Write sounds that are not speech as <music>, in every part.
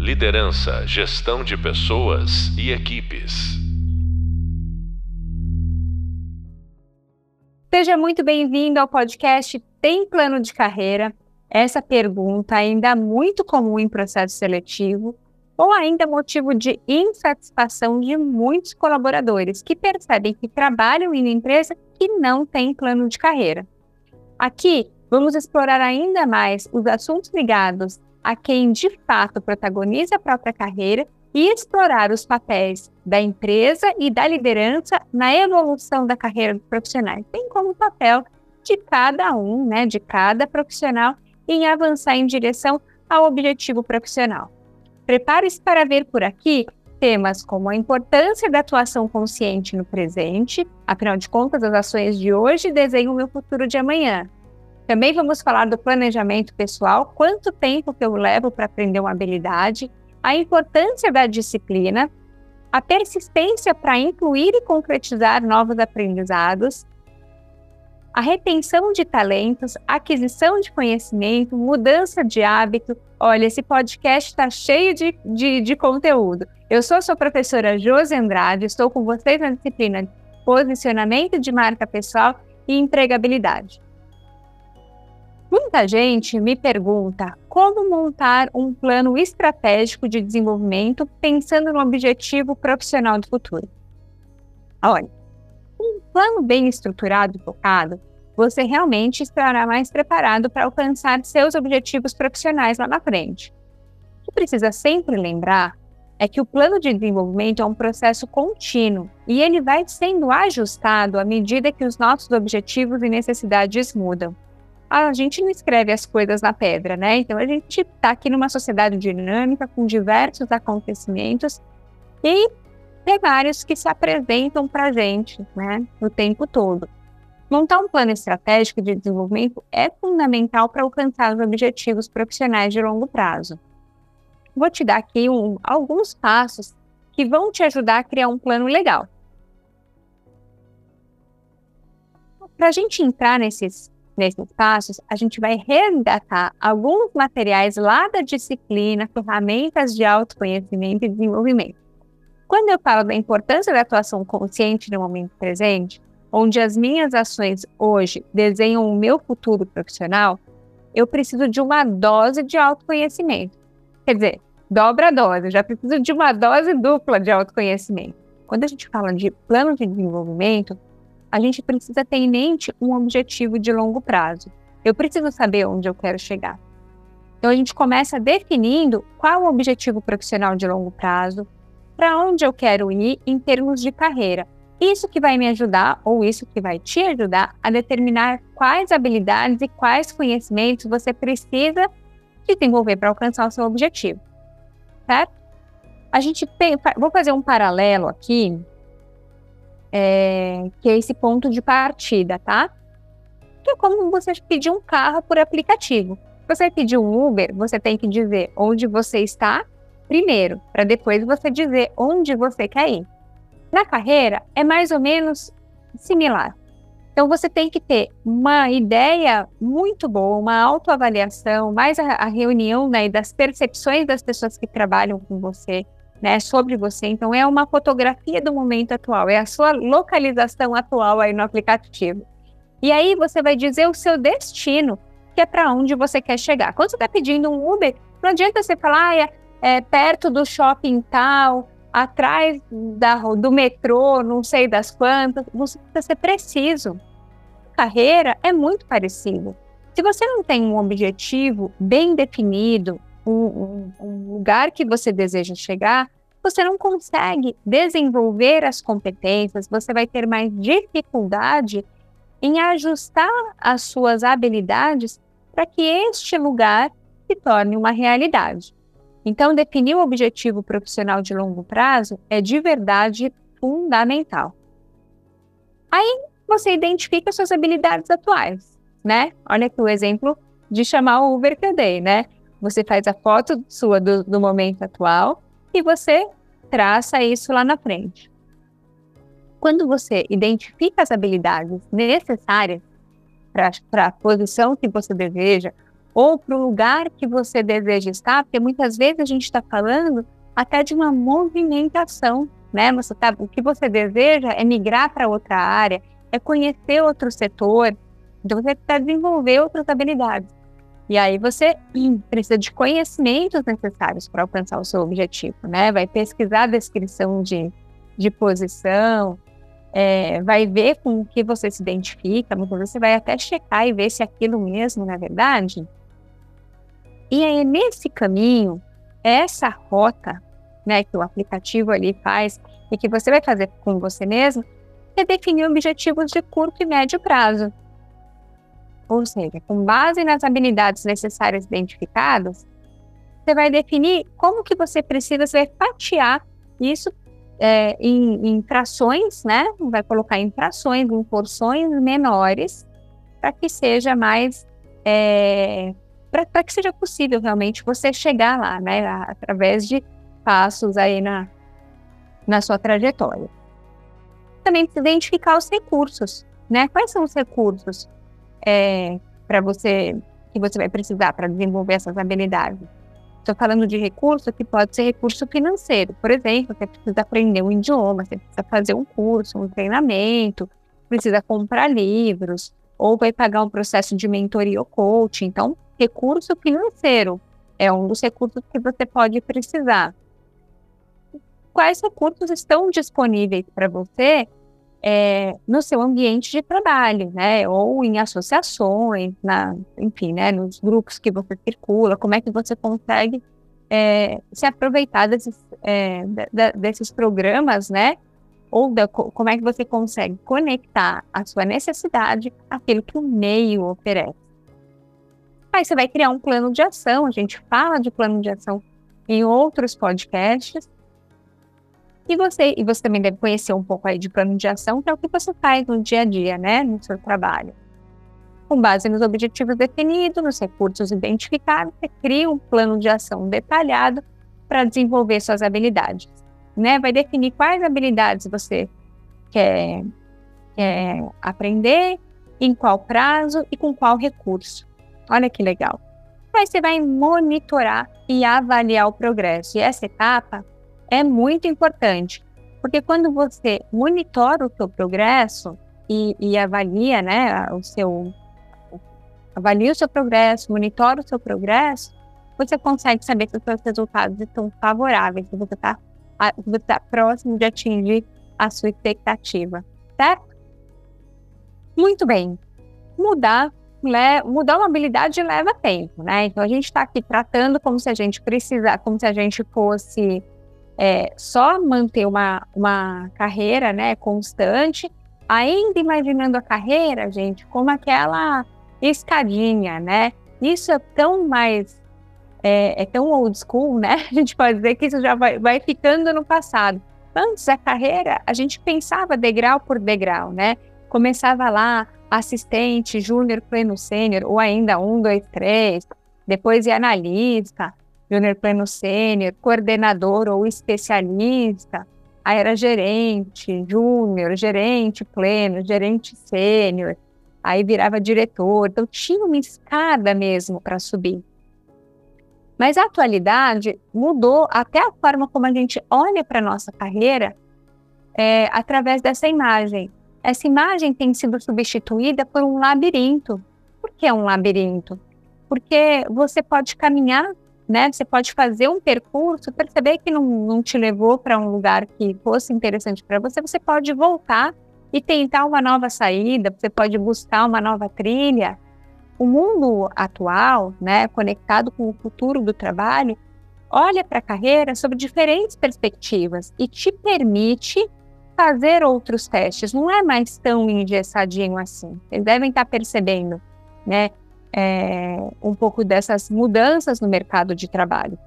Liderança, gestão de pessoas e equipes. Seja muito bem-vindo ao podcast Tem Plano de Carreira? Essa pergunta ainda é muito comum em processo seletivo ou ainda motivo de insatisfação de muitos colaboradores que percebem que trabalham em uma empresa que não tem plano de carreira. Aqui, vamos explorar ainda mais os assuntos ligados a quem de fato protagoniza a própria carreira e explorar os papéis da empresa e da liderança na evolução da carreira dos profissionais, bem como o papel de cada um, né, de cada profissional em avançar em direção ao objetivo profissional. Prepare-se para ver por aqui temas como a importância da atuação consciente no presente, afinal de contas, as ações de hoje desenham o meu futuro de amanhã. Também vamos falar do planejamento pessoal, quanto tempo que eu levo para aprender uma habilidade, a importância da disciplina, a persistência para incluir e concretizar novos aprendizados, a retenção de talentos, aquisição de conhecimento, mudança de hábito. Olha, esse podcast está cheio de, de, de, conteúdo. Eu sou a sua professora Josi Andrade, estou com vocês na disciplina Posicionamento de Marca Pessoal e Empregabilidade. Muita gente me pergunta como montar um plano estratégico de desenvolvimento pensando no objetivo profissional do futuro. Olha, um plano bem estruturado e focado, você realmente estará mais preparado para alcançar seus objetivos profissionais lá na frente. O que precisa sempre lembrar é que o plano de desenvolvimento é um processo contínuo e ele vai sendo ajustado à medida que os nossos objetivos e necessidades mudam a gente não escreve as coisas na pedra, né? Então a gente está aqui numa sociedade dinâmica com diversos acontecimentos e cenários que se apresentam para a gente, né? O tempo todo. Montar um plano estratégico de desenvolvimento é fundamental para alcançar os objetivos profissionais de longo prazo. Vou te dar aqui um, alguns passos que vão te ajudar a criar um plano legal. Para a gente entrar nesses nesses passos, a gente vai resgatar alguns materiais lá da disciplina, ferramentas de autoconhecimento e desenvolvimento. Quando eu falo da importância da atuação consciente no momento presente, onde as minhas ações hoje desenham o meu futuro profissional, eu preciso de uma dose de autoconhecimento. Quer dizer, dobra a dose, já preciso de uma dose dupla de autoconhecimento. Quando a gente fala de plano de desenvolvimento, a gente precisa ter em mente um objetivo de longo prazo. Eu preciso saber onde eu quero chegar. Então a gente começa definindo qual o objetivo profissional de longo prazo, para onde eu quero ir em termos de carreira. Isso que vai me ajudar, ou isso que vai te ajudar, a determinar quais habilidades e quais conhecimentos você precisa desenvolver para alcançar o seu objetivo. Certo? A gente vou fazer um paralelo aqui é, que é esse ponto de partida, tá? Que é como você pedir um carro por aplicativo. Você pedir um Uber, você tem que dizer onde você está primeiro, para depois você dizer onde você quer ir. Na carreira, é mais ou menos similar. Então, você tem que ter uma ideia muito boa, uma autoavaliação, mais a, a reunião né, das percepções das pessoas que trabalham com você, né, sobre você. Então, é uma fotografia do momento atual, é a sua localização atual aí no aplicativo. E aí você vai dizer o seu destino, que é para onde você quer chegar. Quando você está pedindo um Uber, não adianta você falar, ah, é, é perto do shopping tal, atrás da, do metrô, não sei das quantas. Você precisa ser preciso. carreira é muito parecido. Se você não tem um objetivo bem definido, um, um, lugar que você deseja chegar, você não consegue desenvolver as competências, você vai ter mais dificuldade em ajustar as suas habilidades para que este lugar se torne uma realidade. Então, definir o objetivo profissional de longo prazo é de verdade fundamental. Aí você identifica suas habilidades atuais, né? Olha aqui o exemplo de chamar o Uber que eu dei, né? Você faz a foto sua do, do momento atual e você traça isso lá na frente. Quando você identifica as habilidades necessárias para a posição que você deseja ou para o lugar que você deseja estar, porque muitas vezes a gente está falando até de uma movimentação, né? Você tá, o que você deseja é migrar para outra área, é conhecer outro setor, então você precisa desenvolver outras habilidades. E aí você precisa de conhecimentos necessários para alcançar o seu objetivo, né? Vai pesquisar a descrição de, de posição, é, vai ver com o que você se identifica, você vai até checar e ver se aquilo mesmo não é verdade. E aí, nesse caminho, essa rota né, que o aplicativo ali faz e que você vai fazer com você mesmo, é definir objetivos de curto e médio prazo. Ou seja, com base nas habilidades necessárias identificadas, você vai definir como que você precisa, você vai fatiar isso é, em, em frações, né? Vai colocar em frações, em porções menores, para que seja mais, é, para que seja possível realmente você chegar lá, né? Através de passos aí na, na sua trajetória. Também identificar os recursos, né? Quais são os recursos é, para você que você vai precisar para desenvolver essas habilidades. Estou falando de recurso que pode ser recurso financeiro. Por exemplo, você precisa aprender um idioma, você precisa fazer um curso, um treinamento, precisa comprar livros, ou vai pagar um processo de mentoria ou coaching. Então, recurso financeiro é um dos recursos que você pode precisar. Quais recursos estão disponíveis para você é, no seu ambiente de trabalho, né? Ou em associações, na, enfim, né? Nos grupos que você circula, como é que você consegue é, se aproveitar desses, é, da, desses programas, né? Ou da, como é que você consegue conectar a sua necessidade àquilo que o meio oferece. Aí você vai criar um plano de ação, a gente fala de plano de ação em outros podcasts, e você, e você também deve conhecer um pouco aí de plano de ação, que é o que você faz no dia a dia, né, no seu trabalho. Com base nos objetivos definidos, nos recursos identificados, você cria um plano de ação detalhado para desenvolver suas habilidades. Né? Vai definir quais habilidades você quer, quer aprender, em qual prazo e com qual recurso. Olha que legal. Aí você vai monitorar e avaliar o progresso. E essa etapa é muito importante, porque quando você monitora o seu progresso e, e avalia, né, o seu avalia o seu progresso, monitora o seu progresso, você consegue saber se os seus resultados estão favoráveis, se você está tá próximo de atingir a sua expectativa, certo? Muito bem. Mudar, né, mudar uma habilidade leva tempo, né? Então a gente está aqui tratando como se a gente precisar, como se a gente fosse é, só manter uma, uma carreira né, constante, ainda imaginando a carreira, gente, como aquela escadinha, né? Isso é tão mais. É, é tão old school, né? <laughs> A gente pode dizer que isso já vai, vai ficando no passado. Antes da carreira, a gente pensava degrau por degrau, né? Começava lá, assistente, júnior, pleno, sênior, ou ainda um, dois, três, depois ia analista, júnior pleno sênior, coordenador ou especialista, aí era gerente, júnior, gerente pleno, gerente sênior, aí virava diretor. Então tinha uma escada mesmo para subir. Mas a atualidade mudou até a forma como a gente olha para a nossa carreira é, através dessa imagem. Essa imagem tem sido substituída por um labirinto. Por que um labirinto? Porque você pode caminhar né? Você pode fazer um percurso, perceber que não, não te levou para um lugar que fosse interessante para você, você pode voltar e tentar uma nova saída, você pode buscar uma nova trilha. O mundo atual, né, conectado com o futuro do trabalho, olha para a carreira sob diferentes perspectivas e te permite fazer outros testes. Não é mais tão engessadinho assim. Vocês devem estar percebendo, né? É, um pouco dessas mudanças no mercado de trabalho,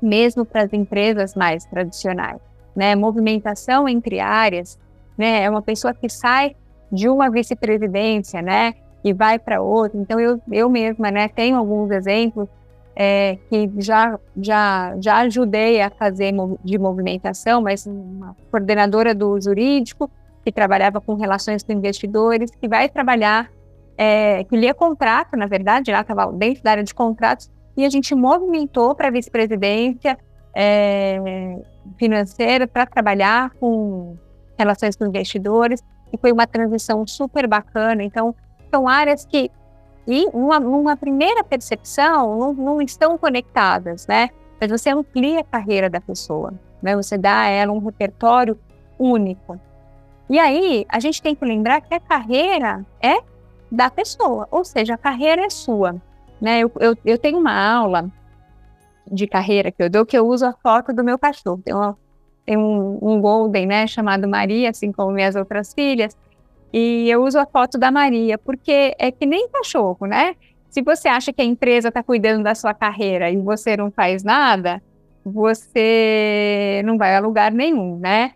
mesmo para as empresas mais tradicionais. Né? Movimentação entre áreas, né? é uma pessoa que sai de uma vice-presidência né? e vai para outra. Então, eu, eu mesma né, tenho alguns exemplos é, que já, já, já ajudei a fazer de movimentação, mas uma coordenadora do jurídico, que trabalhava com relações com investidores, que vai trabalhar é, que lia contrato, na verdade, ela estava dentro da área de contratos, e a gente movimentou para a vice-presidência é, financeira para trabalhar com relações com investidores, e foi uma transição super bacana. Então, são áreas que, em uma, primeira percepção, não, não, estão conectadas, né? Mas você amplia a carreira da pessoa, né? Você dá a ela um repertório único. E aí, a gente tem que lembrar que a carreira é da pessoa, ou seja, a carreira é sua. Né? Eu, eu, eu tenho uma aula de carreira que eu dou que eu uso a foto do meu cachorro. Tem, uma, tem um, um Golden, né, chamado Maria, assim como minhas outras filhas, e eu uso a foto da Maria, porque é que nem cachorro, né? Se você acha que a empresa está cuidando da sua carreira e você não faz nada, você não vai a lugar nenhum, né?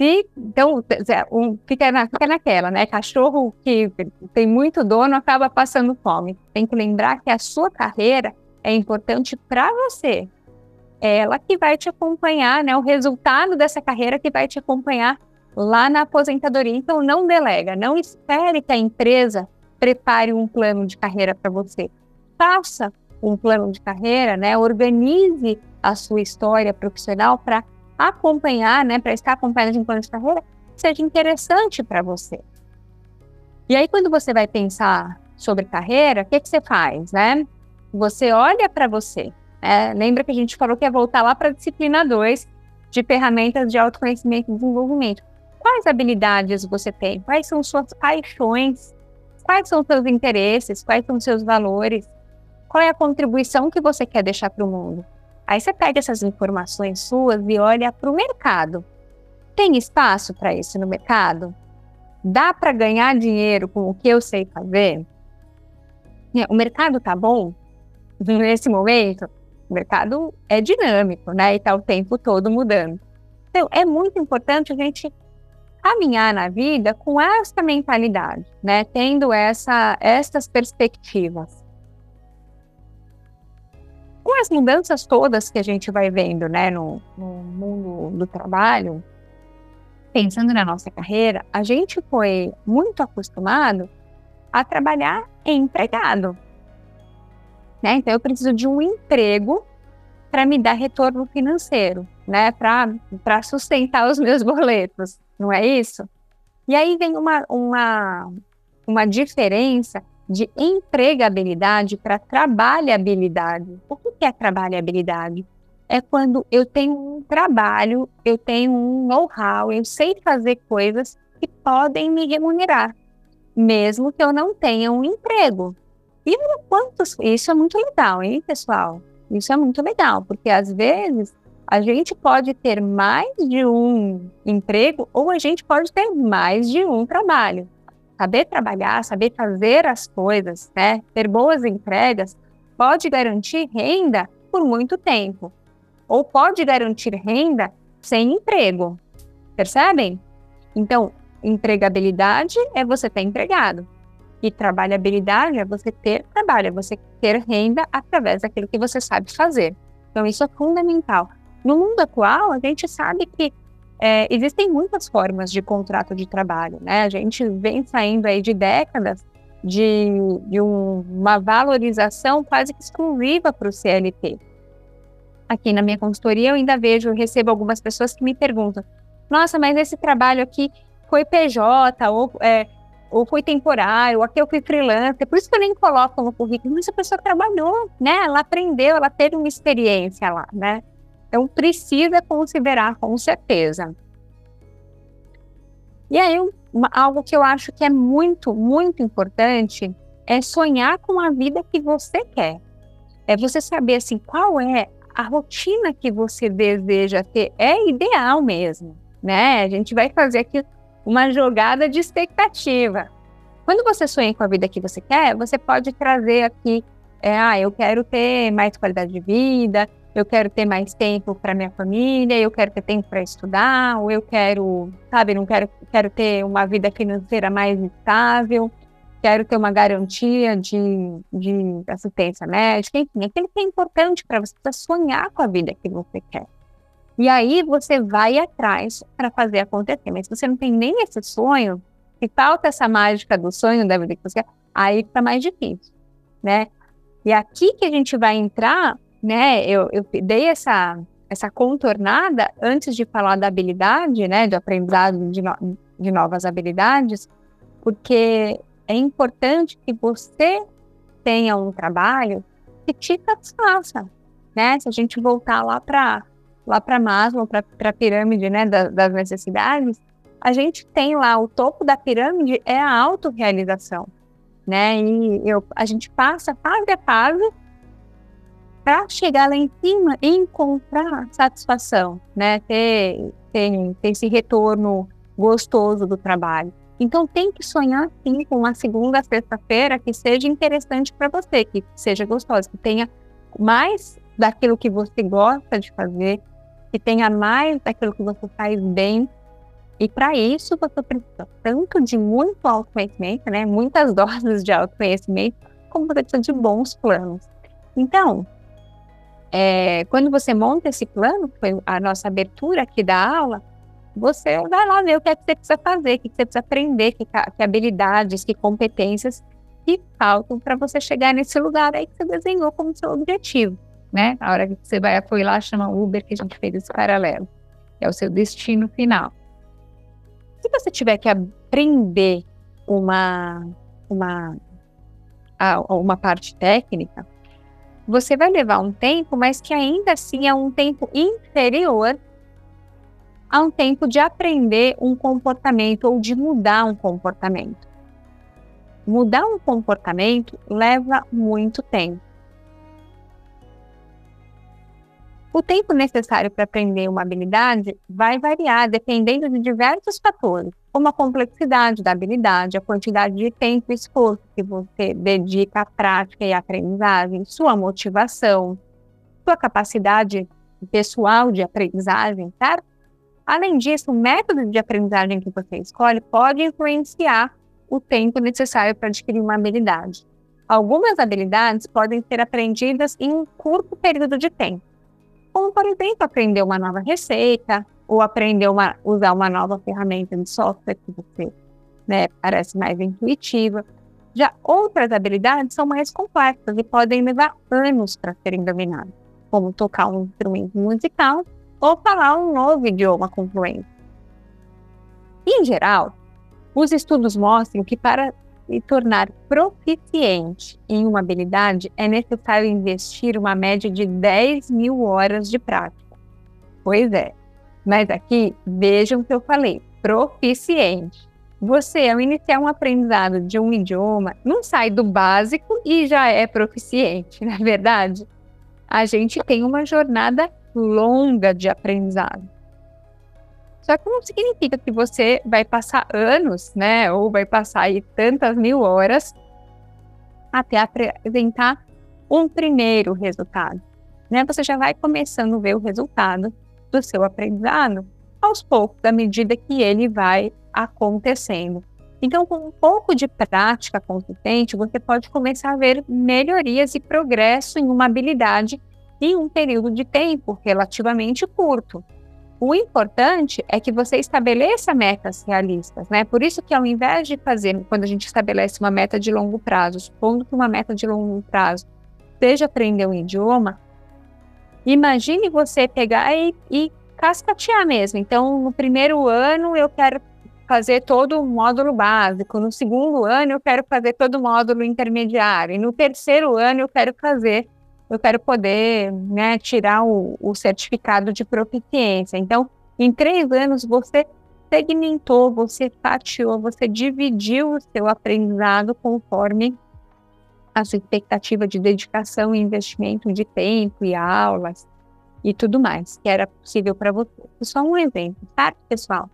Se, então, um, fica, na, fica naquela, né? Cachorro que tem muito dono acaba passando fome. Tem que lembrar que a sua carreira é importante para você. É ela que vai te acompanhar, né? O resultado dessa carreira que vai te acompanhar lá na aposentadoria. Então, não delega, não espere que a empresa prepare um plano de carreira para você. Faça um plano de carreira, né? Organize a sua história profissional para acompanhar, né, para estar acompanhando de um plano de carreira, seja interessante para você. E aí, quando você vai pensar sobre carreira, o que, que você faz, né? Você olha para você. Né? Lembra que a gente falou que ia voltar lá para a disciplina 2 de ferramentas de autoconhecimento e desenvolvimento. Quais habilidades você tem? Quais são suas paixões? Quais são seus interesses? Quais são seus valores? Qual é a contribuição que você quer deixar para o mundo? Aí você pega essas informações suas e olha para o mercado. Tem espaço para isso no mercado? Dá para ganhar dinheiro com o que eu sei fazer? É, o mercado está bom <laughs> nesse momento? O mercado é dinâmico, né? E está o tempo todo mudando. Então, é muito importante a gente caminhar na vida com essa mentalidade, né? Tendo essa, essas perspectivas com as mudanças todas que a gente vai vendo né, no, no mundo do trabalho, pensando na nossa carreira, a gente foi muito acostumado a trabalhar empregado. Né? Então, eu preciso de um emprego para me dar retorno financeiro, né? para sustentar os meus boletos, não é isso? E aí vem uma, uma, uma diferença de empregabilidade para trabalhabilidade. O que é trabalhabilidade? É quando eu tenho um trabalho, eu tenho um know-how, eu sei fazer coisas que podem me remunerar, mesmo que eu não tenha um emprego. E quantos, isso é muito legal, hein, pessoal? Isso é muito legal, porque às vezes a gente pode ter mais de um emprego ou a gente pode ter mais de um trabalho saber trabalhar, saber fazer as coisas, né, ter boas entregas, pode garantir renda por muito tempo. Ou pode garantir renda sem emprego. Percebem? Então, empregabilidade é você ter empregado. E trabalhabilidade é você ter trabalho, é você ter renda através daquilo que você sabe fazer. Então, isso é fundamental. No mundo atual, a gente sabe que é, existem muitas formas de contrato de trabalho, né? A gente vem saindo aí de décadas de, de um, uma valorização quase que exclusiva para o CLT. Aqui na minha consultoria eu ainda vejo, recebo algumas pessoas que me perguntam: nossa, mas esse trabalho aqui foi PJ ou, é, ou foi temporário, ou aqui eu fui freelancer, por isso que eu nem coloco no currículo, mas a pessoa trabalhou, né? Ela aprendeu, ela teve uma experiência lá, né? Então, precisa considerar com certeza. E aí, algo que eu acho que é muito, muito importante é sonhar com a vida que você quer. É você saber, assim, qual é a rotina que você deseja ter. É ideal mesmo, né? A gente vai fazer aqui uma jogada de expectativa. Quando você sonha com a vida que você quer, você pode trazer aqui, é, ah, eu quero ter mais qualidade de vida, eu quero ter mais tempo para minha família, eu quero ter tempo para estudar, ou eu quero, sabe, não quero, quero ter uma vida financeira mais estável, quero ter uma garantia de, de assistência médica, enfim, aquilo que é importante para você sonhar com a vida que você quer. E aí você vai atrás para fazer acontecer. Mas se você não tem nem esse sonho, se falta essa mágica do sonho da vida que você quer, aí fica mais difícil, né? E aqui que a gente vai entrar, né? Eu, eu dei essa, essa contornada antes de falar da habilidade, né? Do aprendizado de, no, de novas habilidades, porque é importante que você tenha um trabalho que te satisfaça, né? Se a gente voltar lá para lá para Maslow, para a pirâmide, né, das, das necessidades, a gente tem lá o topo da pirâmide é a autorrealização né? E eu, a gente passa fase a fase para chegar lá em cima e encontrar satisfação, né? Ter, ter, ter esse retorno gostoso do trabalho. Então tem que sonhar sim com uma segunda sexta-feira que seja interessante para você, que seja gostosa, que tenha mais daquilo que você gosta de fazer, que tenha mais daquilo que você faz bem e para isso você precisa tanto de muito autoconhecimento, né, muitas <laughs> doses de autoconhecimento, como você precisa de bons planos. Então, é, quando você monta esse plano, que foi a nossa abertura aqui da aula, você vai lá ver o que, é que você precisa fazer, o que você precisa aprender, que, que habilidades, que competências que faltam para você chegar nesse lugar aí que você desenhou como seu objetivo, né? A hora que você vai foi lá, chama Uber, que a gente fez esse paralelo. É o seu destino final. Se você tiver que aprender uma, uma, uma parte técnica, você vai levar um tempo, mas que ainda assim é um tempo inferior a um tempo de aprender um comportamento ou de mudar um comportamento. Mudar um comportamento leva muito tempo. O tempo necessário para aprender uma habilidade vai variar dependendo de diversos fatores, como a complexidade da habilidade, a quantidade de tempo e esforço que você dedica à prática e à aprendizagem, sua motivação, sua capacidade pessoal de aprendizagem, certo? Além disso, o método de aprendizagem que você escolhe pode influenciar o tempo necessário para adquirir uma habilidade. Algumas habilidades podem ser aprendidas em um curto período de tempo como, por exemplo, aprender uma nova receita ou aprender a usar uma nova ferramenta de software que você né, parece mais intuitiva. Já outras habilidades são mais complexas e podem levar anos para serem dominadas, como tocar um instrumento musical ou falar um novo idioma com fluência. Em geral, os estudos mostram que para se tornar proficiente em uma habilidade, é necessário investir uma média de 10 mil horas de prática. Pois é, mas aqui vejam o que eu falei: proficiente. Você, ao iniciar um aprendizado de um idioma, não sai do básico e já é proficiente, <laughs> na é verdade. A gente tem uma jornada longa de aprendizado. Só que não significa que você vai passar anos, né? Ou vai passar aí tantas mil horas até apresentar um primeiro resultado. Né? Você já vai começando a ver o resultado do seu aprendizado aos poucos, à medida que ele vai acontecendo. Então, com um pouco de prática consistente, você pode começar a ver melhorias e progresso em uma habilidade em um período de tempo relativamente curto. O importante é que você estabeleça metas realistas, né? Por isso que ao invés de fazer, quando a gente estabelece uma meta de longo prazo, supondo que uma meta de longo prazo seja aprender um idioma, imagine você pegar e, e cascatear mesmo. Então, no primeiro ano eu quero fazer todo o módulo básico, no segundo ano eu quero fazer todo o módulo intermediário, e no terceiro ano eu quero fazer eu quero poder né, tirar o, o certificado de proficiência. Então, em três anos, você segmentou, você fatiou, você dividiu o seu aprendizado conforme a sua expectativa de dedicação e investimento de tempo e aulas e tudo mais que era possível para você. Só um exemplo, tá, pessoal?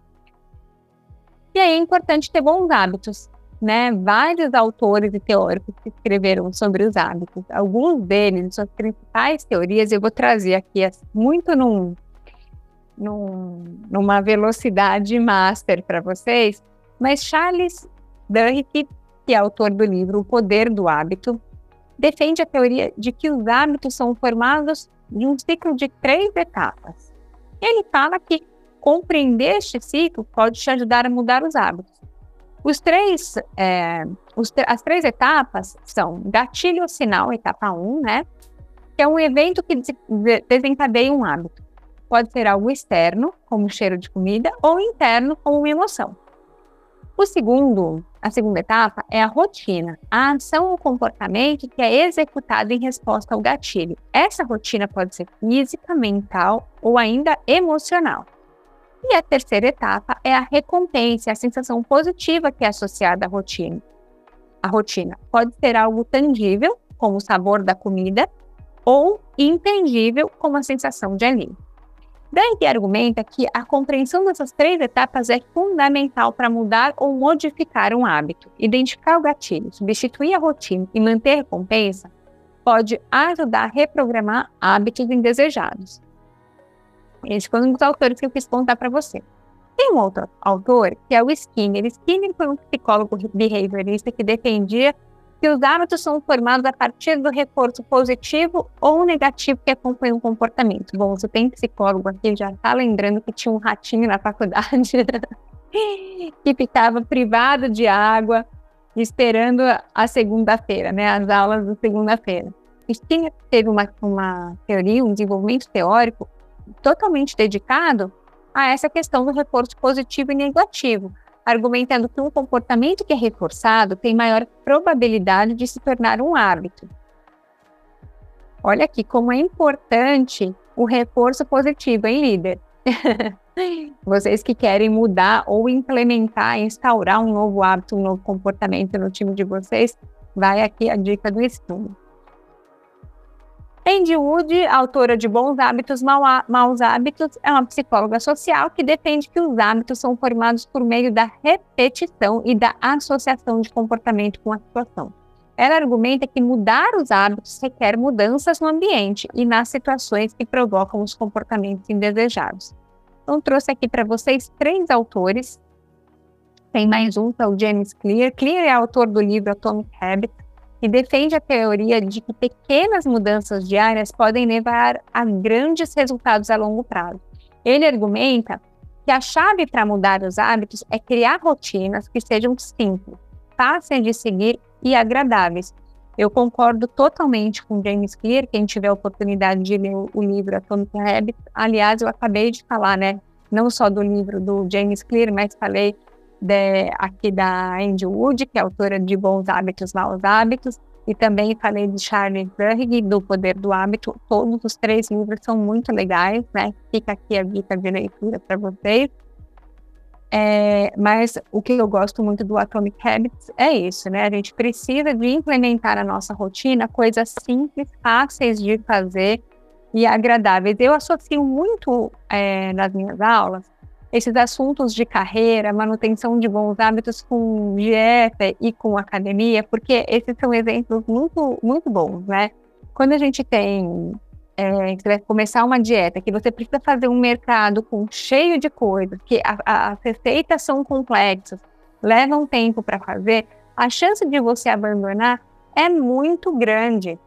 E aí é importante ter bons hábitos né, vários autores e teóricos que escreveram sobre os hábitos. Alguns deles, suas principais teorias, eu vou trazer aqui muito num, num, numa velocidade master para vocês, mas Charles Duhigg, que é autor do livro O Poder do Hábito, defende a teoria de que os hábitos são formados de um ciclo de três etapas. Ele fala que compreender este ciclo pode te ajudar a mudar os hábitos. Os três, é, os, as três etapas são gatilho sinal, etapa 1, né? Que é um evento que desencadeia um hábito. Pode ser algo externo, como cheiro de comida, ou interno, como uma emoção. O segundo, a segunda etapa é a rotina, a ação ou comportamento que é executado em resposta ao gatilho. Essa rotina pode ser física, mental ou ainda emocional. E a terceira etapa é a recompensa, a sensação positiva que é associada à rotina. A rotina pode ser algo tangível, como o sabor da comida, ou intangível, como a sensação de alívio. Daí argumenta que a compreensão dessas três etapas é fundamental para mudar ou modificar um hábito. Identificar o gatilho, substituir a rotina e manter a recompensa pode ajudar a reprogramar hábitos indesejados. Esse foi um dos autores que eu quis contar para você. Tem um outro autor, que é o Skinner. Skinner foi um psicólogo behaviorista que defendia que os hábitos são formados a partir do reforço positivo ou negativo que acompanha o comportamento. Bom, você tem psicólogo aqui, já está lembrando que tinha um ratinho na faculdade <laughs> que ficava privado de água, esperando a segunda-feira, né, as aulas da segunda-feira. Skinner teve uma, uma teoria, um desenvolvimento teórico totalmente dedicado a essa questão do reforço positivo e negativo, argumentando que um comportamento que é reforçado tem maior probabilidade de se tornar um hábito. Olha aqui como é importante o reforço positivo, hein, líder? <laughs> Vocês que querem mudar ou implementar, instaurar um novo hábito, um novo comportamento no time de vocês, vai aqui a dica do estudo. Andy Wood, autora de Bons Hábitos, Maus Hábitos, é uma psicóloga social que defende que os hábitos são formados por meio da repetição e da associação de comportamento com a situação. Ela argumenta que mudar os hábitos requer mudanças no ambiente e nas situações que provocam os comportamentos indesejados. Então, trouxe aqui para vocês três autores. Tem mais um, que é o James Clear. Clear é autor do livro Atomic Habits e defende a teoria de que pequenas mudanças diárias podem levar a grandes resultados a longo prazo. Ele argumenta que a chave para mudar os hábitos é criar rotinas que sejam simples, fáceis de seguir e agradáveis. Eu concordo totalmente com James Clear, quem tiver a oportunidade de ler o livro Atomic Habits. Aliás, eu acabei de falar, né, não só do livro do James Clear, mas falei de, aqui da Andy Wood, que é autora de Bons Hábitos, Maus Hábitos, e também falei de Charles Duhigg, do Poder do Hábito. Todos os três livros são muito legais, né? Fica aqui a dica de leitura para vocês. É, mas o que eu gosto muito do Atomic Habits é isso, né? A gente precisa de implementar na nossa rotina coisas simples, fáceis de fazer e agradáveis. Eu associo muito é, nas minhas aulas esses assuntos de carreira, manutenção de bons hábitos com dieta e com academia, porque esses são exemplos muito, muito bons, né? Quando a gente tem, é, vai começar uma dieta, que você precisa fazer um mercado com cheio de coisas, que a, a, as receitas são complexas, levam tempo para fazer, a chance de você abandonar é muito grande.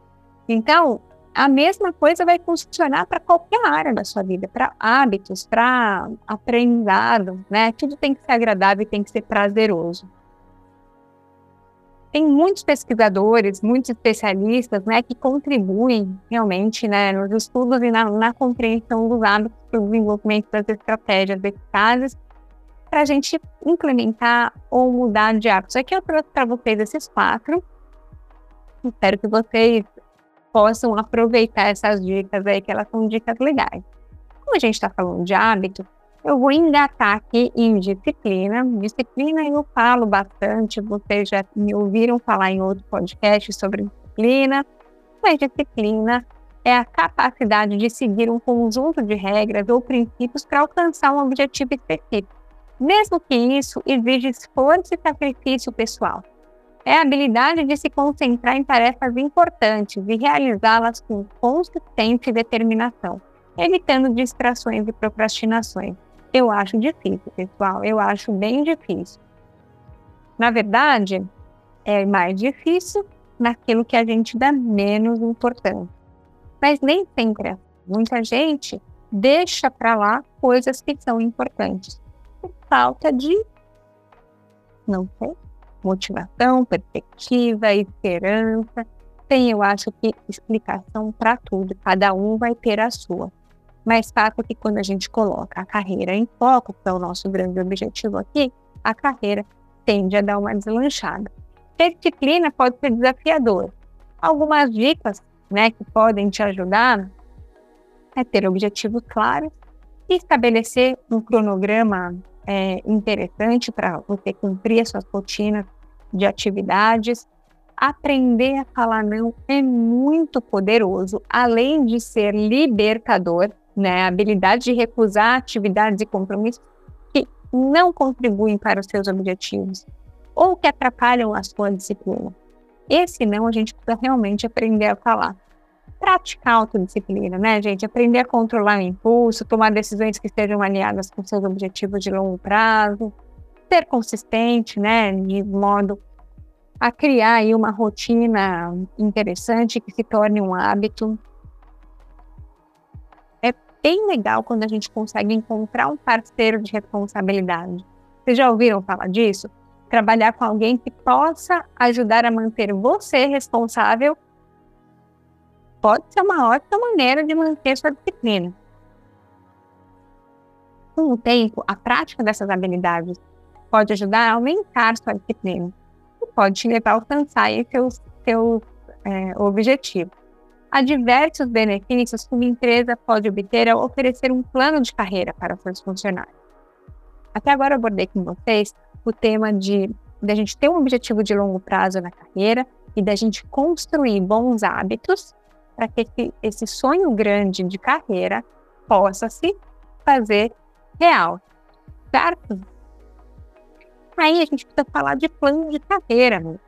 Então, a mesma coisa vai funcionar para qualquer área da sua vida, para hábitos, para aprendizado, né? Tudo tem que ser agradável e tem que ser prazeroso. Tem muitos pesquisadores, muitos especialistas, né, que contribuem realmente, né, nos estudos e na, na compreensão dos hábitos para o desenvolvimento das estratégias eficazes para a gente implementar ou mudar de hábitos. Aqui eu trouxe para vocês esses quatro. Espero que vocês possam aproveitar essas dicas aí, que elas são dicas legais. Como a gente está falando de hábito, eu vou engatar aqui em disciplina. Disciplina eu falo bastante, vocês já me ouviram falar em outro podcast sobre disciplina, mas disciplina é a capacidade de seguir um conjunto de regras ou princípios para alcançar um objetivo específico, mesmo que isso exija esforço e sacrifício pessoal é a habilidade de se concentrar em tarefas importantes e realizá-las com consistência e determinação, evitando distrações e procrastinações. Eu acho difícil, pessoal, eu acho bem difícil. Na verdade, é mais difícil naquilo que a gente dá menos importância. Mas nem sempre é. Muita gente deixa para lá coisas que são importantes por falta de Não tem. Motivação, perspectiva, esperança. Tem, eu acho que, explicação para tudo. Cada um vai ter a sua. Mas fato que quando a gente coloca a carreira em foco, que é o nosso grande objetivo aqui, a carreira tende a dar uma deslanchada. Ter disciplina pode ser desafiador. Algumas dicas né, que podem te ajudar é ter objetivos claros e estabelecer um cronograma é, interessante para você cumprir as suas rotinas de atividades. Aprender a falar não é muito poderoso, além de ser libertador, né? A habilidade de recusar atividades e compromissos que não contribuem para os seus objetivos ou que atrapalham a sua disciplina. Esse não a gente precisa realmente aprender a falar praticar autodisciplina, né, gente? Aprender a controlar o impulso, tomar decisões que estejam alinhadas com seus objetivos de longo prazo, ser consistente, né, de modo a criar aí uma rotina interessante que se torne um hábito. É bem legal quando a gente consegue encontrar um parceiro de responsabilidade. Vocês já ouviram falar disso? Trabalhar com alguém que possa ajudar a manter você responsável pode ser uma ótima maneira de manter sua disciplina. Com o tempo, a prática dessas habilidades pode ajudar a aumentar sua disciplina e pode te levar a alcançar seu, seu é, objetivo. Há diversos benefícios que uma empresa pode obter ao oferecer um plano de carreira para seus funcionários. Até agora eu abordei com vocês o tema de, de a gente ter um objetivo de longo prazo na carreira e da gente construir bons hábitos para que esse, sonho grande de carreira possa se fazer real, certo? Aí a gente precisa falar de plano de carreira, né?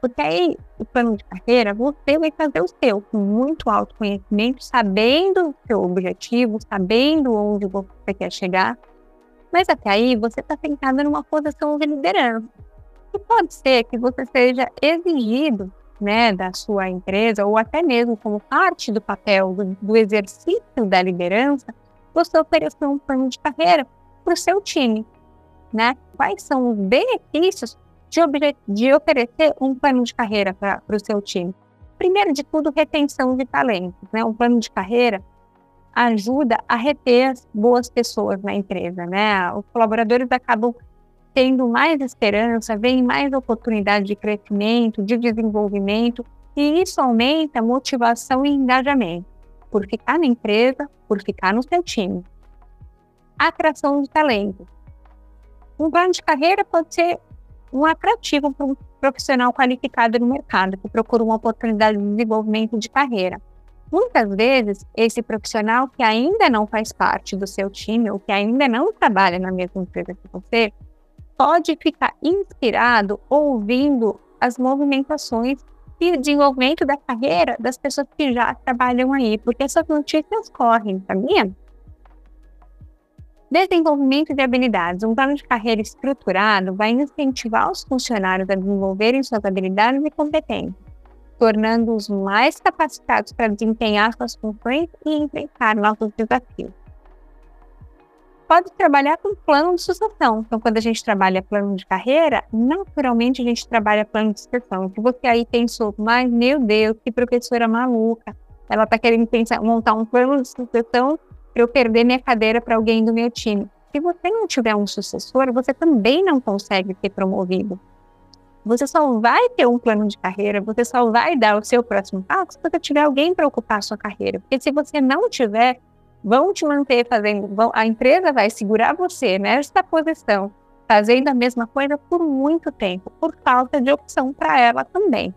porque aí o plano de carreira você vai fazer o seu com muito autoconhecimento, sabendo o seu objetivo, sabendo onde você quer chegar, mas até aí você está sentado numa posição de liderança. E pode ser que você seja exigido né, da sua empresa, ou até mesmo como parte do papel do, do exercício da liderança, você oferecer um plano de carreira para o seu time. Né? Quais são os benefícios de, de oferecer um plano de carreira para o seu time? Primeiro de tudo, retenção de talentos. Né? Um plano de carreira ajuda a reter boas pessoas na empresa. Né? Os colaboradores acabam tendo mais esperança, vem mais oportunidade de crescimento, de desenvolvimento, e isso aumenta motivação e engajamento por ficar na empresa, por ficar no seu time. Atração de talento. Um plano de carreira pode ser um atrativo para um profissional qualificado no mercado que procura uma oportunidade de desenvolvimento de carreira. Muitas vezes, esse profissional que ainda não faz parte do seu time ou que ainda não trabalha na mesma empresa que você, pode ficar inspirado ouvindo as movimentações e desenvolvimento da carreira das pessoas que já trabalham aí, porque essas notícias correm, sabia? Desenvolvimento de habilidades. Um plano de carreira estruturado vai incentivar os funcionários a desenvolverem suas habilidades e competências, tornando-os mais capacitados para desempenhar suas funções e enfrentar novos desafios pode trabalhar com plano de sucessão. Então, quando a gente trabalha plano de carreira, naturalmente a gente trabalha plano de sucessão. Se você aí pensou, mas meu Deus, que professora maluca, ela está querendo pensar, montar um plano de sucessão para eu perder minha cadeira para alguém do meu time. Se você não tiver um sucessor, você também não consegue ser promovido. Você só vai ter um plano de carreira, você só vai dar o seu próximo passo se você tiver alguém para ocupar a sua carreira. Porque se você não tiver, vão te manter fazendo, vão, a empresa vai segurar você nesta posição, fazendo a mesma coisa por muito tempo, por falta de opção para ela também.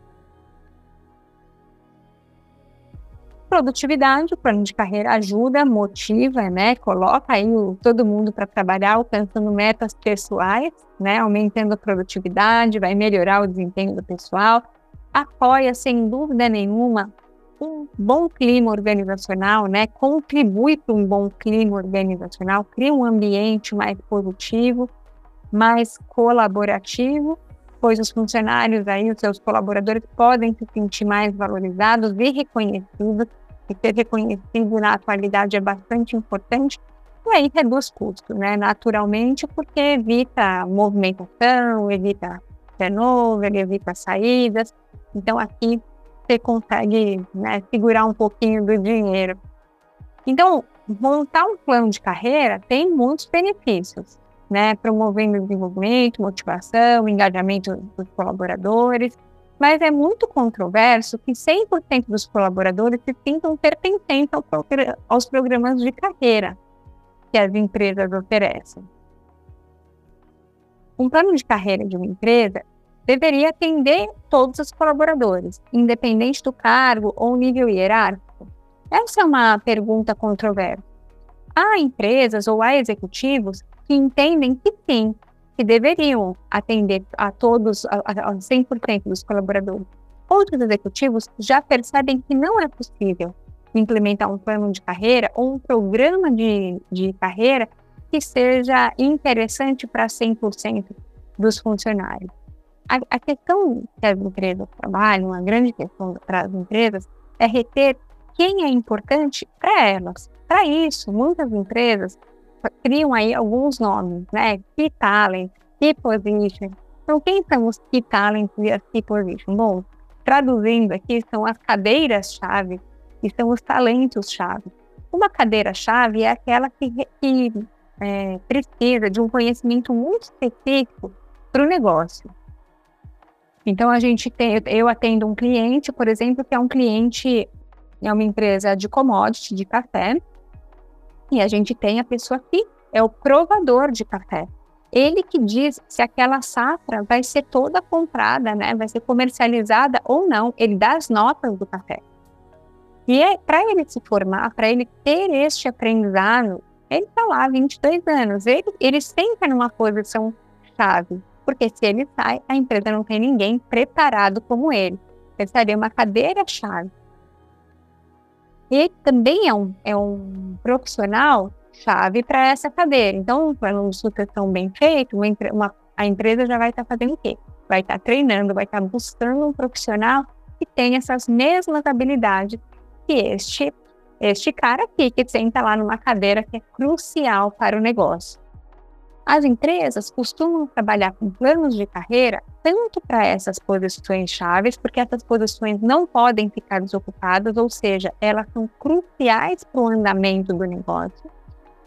Produtividade, o plano de carreira ajuda, motiva, né? Coloca aí o, todo mundo para trabalhar alcançando metas pessoais, né? Aumentando a produtividade, vai melhorar o desempenho do pessoal, apoia sem dúvida nenhuma um bom clima organizacional, né, contribui para um bom clima organizacional, cria um ambiente mais positivo, mais colaborativo, pois os funcionários aí, os seus colaboradores podem se sentir mais valorizados e reconhecidos, e ser reconhecido na atualidade é bastante importante, E aí reduz custo, né? Naturalmente, porque evita movimentação, evita turnover, evita saídas. Então, aqui você consegue né, segurar um pouquinho do dinheiro. Então, montar um plano de carreira tem muitos benefícios, né? Promovendo desenvolvimento, motivação, engajamento dos colaboradores, mas é muito controverso que 100% dos colaboradores se sintam pertencentes aos programas de carreira que as empresas oferecem. Um plano de carreira de uma empresa deveria atender todos os colaboradores, independente do cargo ou nível hierárquico. Essa é uma pergunta controversa. Há empresas ou há executivos que entendem que sim, que deveriam atender a todos, a, a 100% dos colaboradores. Outros executivos já percebem que não é possível implementar um plano de carreira ou um programa de, de carreira que seja interessante para 100% dos funcionários. A, a, questão que as empresas trabalham, uma grande questão para as empresas, é reter quem é importante para elas. Para isso, muitas empresas criam aí alguns nomes, né? Key Talent, Key Position. Então, quem são os Key Talent e as Key Position? Bom, traduzindo aqui, são as cadeiras-chave e são os talentos-chave. Uma cadeira-chave é aquela que, que é, precisa de um conhecimento muito específico para o negócio. Então, a gente tem, eu atendo um cliente, por exemplo, que é um cliente, é uma empresa de commodity, de café, e a gente tem a pessoa que é o provador de café. Ele que diz se aquela safra vai ser toda comprada, né? Vai ser comercializada ou não. Ele dá as notas do café. E é, para ele se formar, para ele ter este aprendizado, ele está lá há 22 anos. Ele, ele sempre numa posição chave. Porque se ele sai, a empresa não tem ninguém preparado como ele. Ele estaria uma cadeira-chave. E também é um, é um profissional chave para essa cadeira. Então, plano de sucessão bem feito, uma, uma, a empresa já vai estar tá fazendo o quê? Vai estar tá treinando, vai estar tá buscando um profissional que tenha essas mesmas habilidades que este, este cara aqui, que senta lá numa cadeira que é crucial para o negócio. As empresas costumam trabalhar com planos de carreira tanto para essas posições chaves, porque essas posições não podem ficar desocupadas, ou seja, elas são cruciais para o andamento do negócio.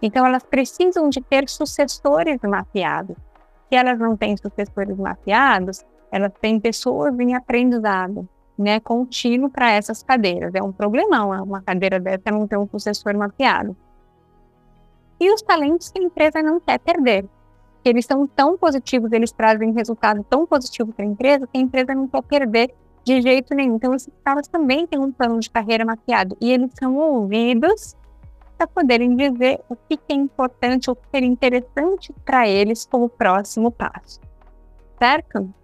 Então, elas precisam de ter sucessores mapeados. Se elas não têm sucessores mapeados, elas têm pessoas em aprendizado, né, contínuo para essas cadeiras. É um problemão, uma cadeira dessa não ter um sucessor mapeado e os talentos que a empresa não quer perder. Eles são tão positivos, eles trazem resultado tão positivo para a empresa que a empresa não quer perder de jeito nenhum. Então, esses caras também têm um plano de carreira mapeado e eles são ouvidos para poderem dizer o que é importante ou ser interessante para eles como próximo passo. Certo?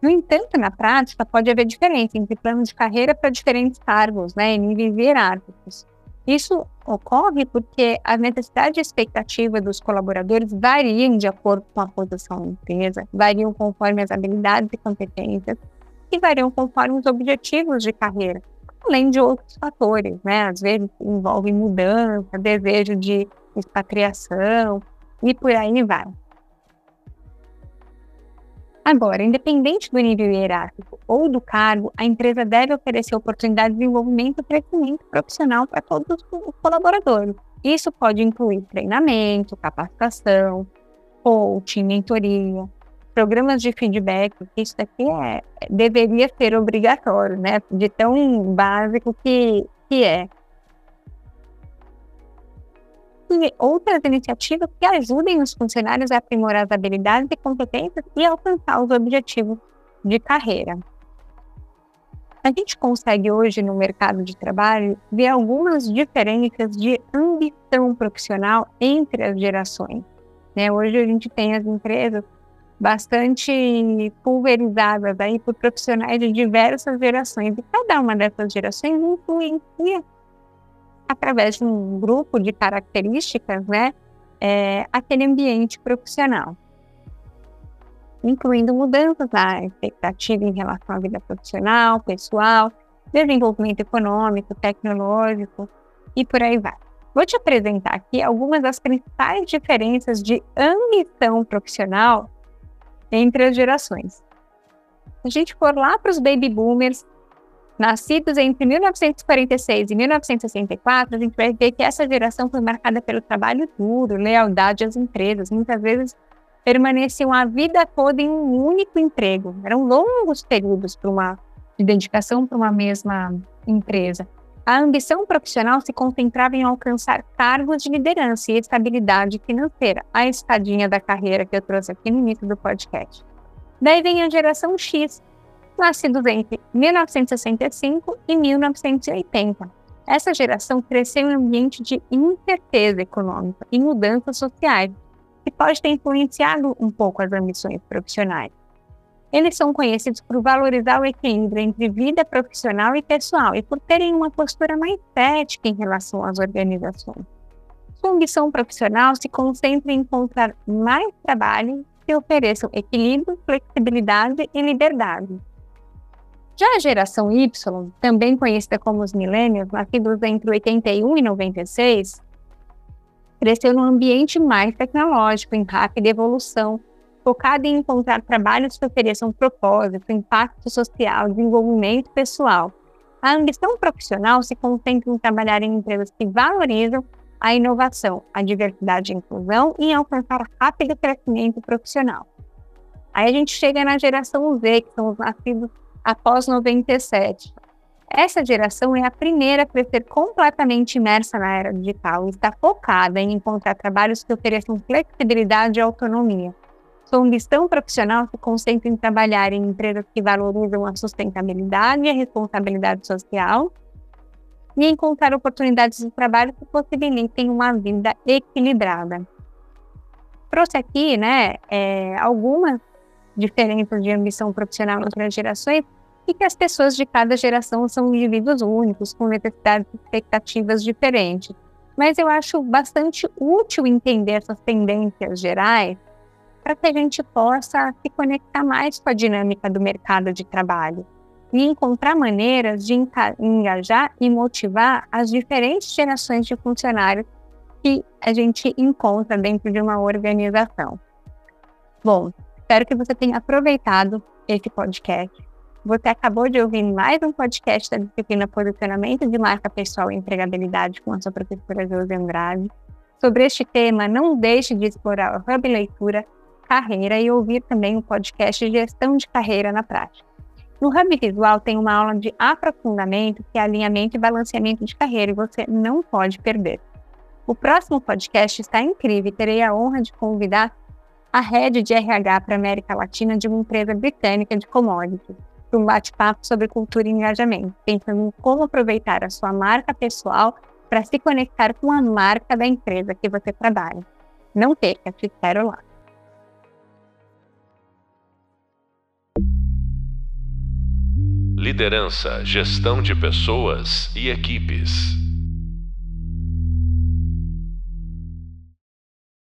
No entanto, na prática, pode haver diferença entre planos de carreira para diferentes cargos, né, níveis hierárquicos. Isso ocorre porque a necessidade e expectativa dos colaboradores variam de acordo com a posição da empresa, variam conforme as habilidades e competências e variam conforme os objetivos de carreira, além de outros fatores, né? Às vezes envolve mudança, desejo de expatriação e por aí vai. Agora, independente do nível hierárquico ou do cargo, a empresa deve oferecer oportunidade de desenvolvimento e crescimento profissional para todos os colaboradores. Isso pode incluir treinamento, capacitação, coaching, mentoria, programas de feedback, isso daqui é, deveria ser obrigatório, né? De tão básico que, que é outras iniciativas que ajudem os funcionários a aprimorar as habilidades e competências e alcançar os objetivos de carreira. A gente consegue hoje no mercado de trabalho ver algumas diferenças de ambição profissional entre as gerações. Né? Hoje a gente tem as empresas bastante pulverizadas aí por profissionais de diversas gerações e cada uma dessas gerações influencia através de um grupo de características, né, é, aquele ambiente profissional, incluindo mudanças na expectativa em relação à vida profissional, pessoal, desenvolvimento econômico, tecnológico e por aí vai. Vou te apresentar aqui algumas das principais diferenças de ambição profissional entre as gerações. Se a gente for lá para os baby boomers, nascidos entre 1946 e 1964, a gente vai ver que essa geração foi marcada pelo trabalho duro, lealdade às empresas. Muitas vezes permaneciam a vida toda em um único emprego. Eram longos períodos uma de dedicação para uma mesma empresa. A ambição profissional se concentrava em alcançar cargos de liderança e estabilidade financeira, a estadinha da carreira que eu trouxe aqui no início do podcast. Daí vem a geração X, nascidos entre 1965 e 1980. Essa geração cresceu em um ambiente de incerteza econômica e mudanças sociais, que pode ter influenciado um pouco as ambições profissionais. Eles são conhecidos por valorizar o equilíbrio entre vida profissional e pessoal e por terem uma postura mais ética em relação às organizações. Sua ambição profissional se concentra em encontrar mais trabalho que ofereçam equilíbrio, flexibilidade e liberdade. Já a geração Y, também conhecida como os millennials, nascidos entre 81 e 96, cresceu num ambiente mais tecnológico, em rápida evolução, focada em encontrar trabalhos que ofereçam propósito, impacto social, desenvolvimento pessoal. A ambição profissional se concentra em trabalhar em empresas que valorizam a inovação, a diversidade e a inclusão e alcançar rápido crescimento profissional. Aí a gente chega na geração Z, que são os nascidos após 97. Essa geração é a primeira a crescer completamente imersa na era digital e está focada em encontrar trabalhos que ofereçam flexibilidade e autonomia sua ambição profissional se concentra em trabalhar em empresas que valorizam a sustentabilidade e a responsabilidade social e encontrar oportunidades de trabalho que possibilitem uma vida equilibrada. Trouxe aqui, né, é, algumas diferenças de ambição profissional entre as gerações e que as pessoas de cada geração são indivíduos únicos, com necessidades e expectativas diferentes. Mas eu acho bastante útil entender essas tendências gerais para que a gente possa se conectar mais com a dinâmica do mercado de trabalho e encontrar maneiras de engajar e motivar as diferentes gerações de funcionários que a gente encontra dentro de uma organização. Bom, espero que você tenha aproveitado esse podcast. Você acabou de ouvir mais um podcast da disciplina Posicionamento de Marca Pessoal e Empregabilidade com a sua professora José Andrade. Sobre este tema, não deixe de explorar o Hub Leitura carreira e ouvir também o podcast Gestão de Carreira na Prática. No Hub Visual tem uma aula de aprofundamento, que é alinhamento e balanceamento de carreira, e você não pode perder. O próximo podcast está incrível e terei a honra de convidar a Head de RH para a América Latina de uma empresa britânica de commodities, para um bate-papo sobre cultura e engajamento, pensando em como aproveitar a sua marca pessoal para se conectar com a marca da empresa que você trabalha. Não perca, te espero lá. liderança, gestão de pessoas e equipes.